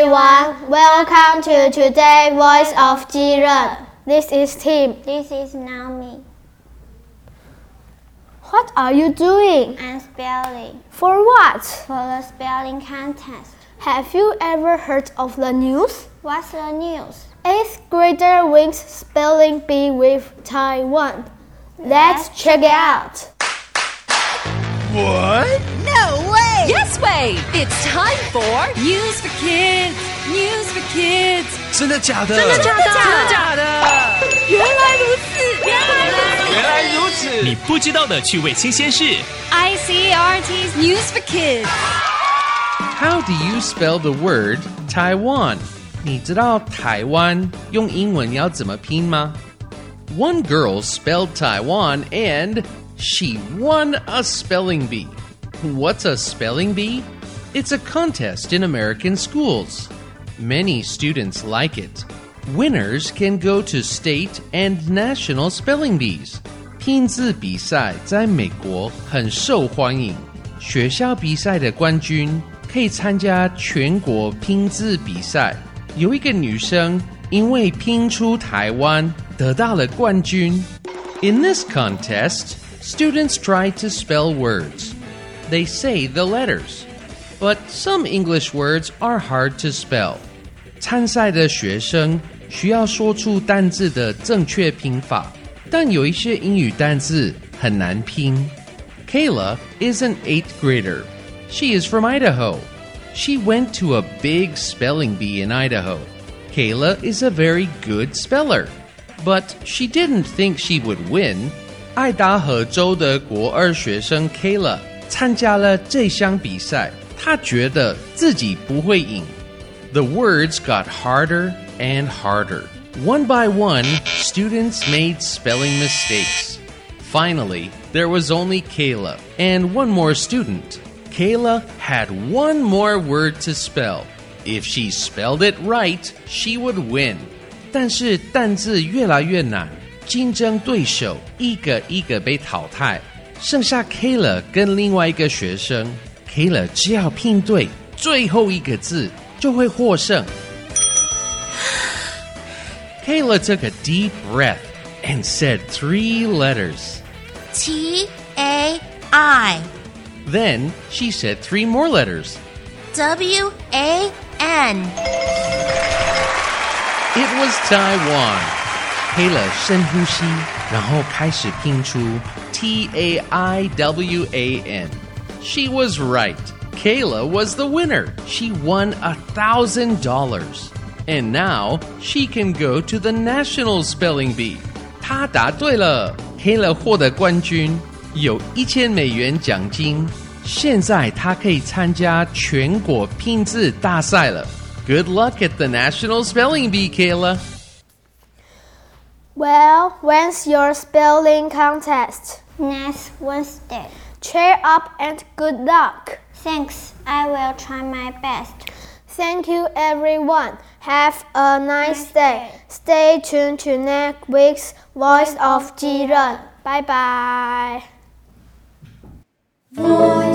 everyone. Welcome to today's Voice of Jiren. This is Tim. This is Naomi. What are you doing? I'm spelling For what? for the spelling contest. Have you ever heard of the news? What's the news? Eighth grader wins spelling bee with Taiwan. Let's check it out. What? No way! Yes way! It's time for News for Kids. News for Kids. 真的假的？真的假的？真的假的？原来如此，原来如此。原来如此。你不知道的趣味新鲜事。 ICRT's News for Kids. How do you spell the word Taiwan? 你知道台湾用英文要怎么拼吗？One girl spelled Taiwan and she won a spelling bee. What's a spelling bee? It's a contest in American schools. Many students like it. Winners can go to state and national spelling bees. 拼字比赛在美国很受欢迎，学校比赛的冠军可以参加全国拼字比赛。有一个女生因为拼出台湾得到了冠军。In this contest, students try to spell words. They say the letters, but some English words are hard to spell. 参赛的学生需要说出单字的正确拼法，但有一些英语单字很难拼。Kayla is an eighth grader. She is from Idaho. She went to a big spelling bee in Idaho. Kayla is a very good speller, but she didn't think she would win. 爱达荷州的国二学生 Kayla 参加了这项比赛，她觉得自己不会赢。The words got harder and harder. One by one, students made spelling mistakes. Finally, there was only Kayla and one more student. Kayla had one more word to spell. If she spelled it right, she would win. 但是单字越来越难，竞争对手一个一个被淘汰， 剩下 Kayla 跟另外一个学生。Kayla 只要拼对最后一个字，就会获胜。Kayla took a deep breath and said three letters. T A I Then she said three more letters. W A N. It was Taiwan. Kayla 深呼吸，然后开始拼出 T A I W A N. She was right. Kayla was the winner. She won a thousand dollars. And now she can go to the National Spelling Bee. 她答对了，Kayla 获得冠军，有一千美元奖金。现在她可以参加全国拼字大赛了。Good luck at the National Spelling Bee, Kayla. Well, when's your spelling contest? Next Wednesday. Cheer up and good luck. Thanks. I will try my best. Thank you, everyone. Have a nice day. Stay tuned to next week's Voice of Jiren. Bye bye. Voice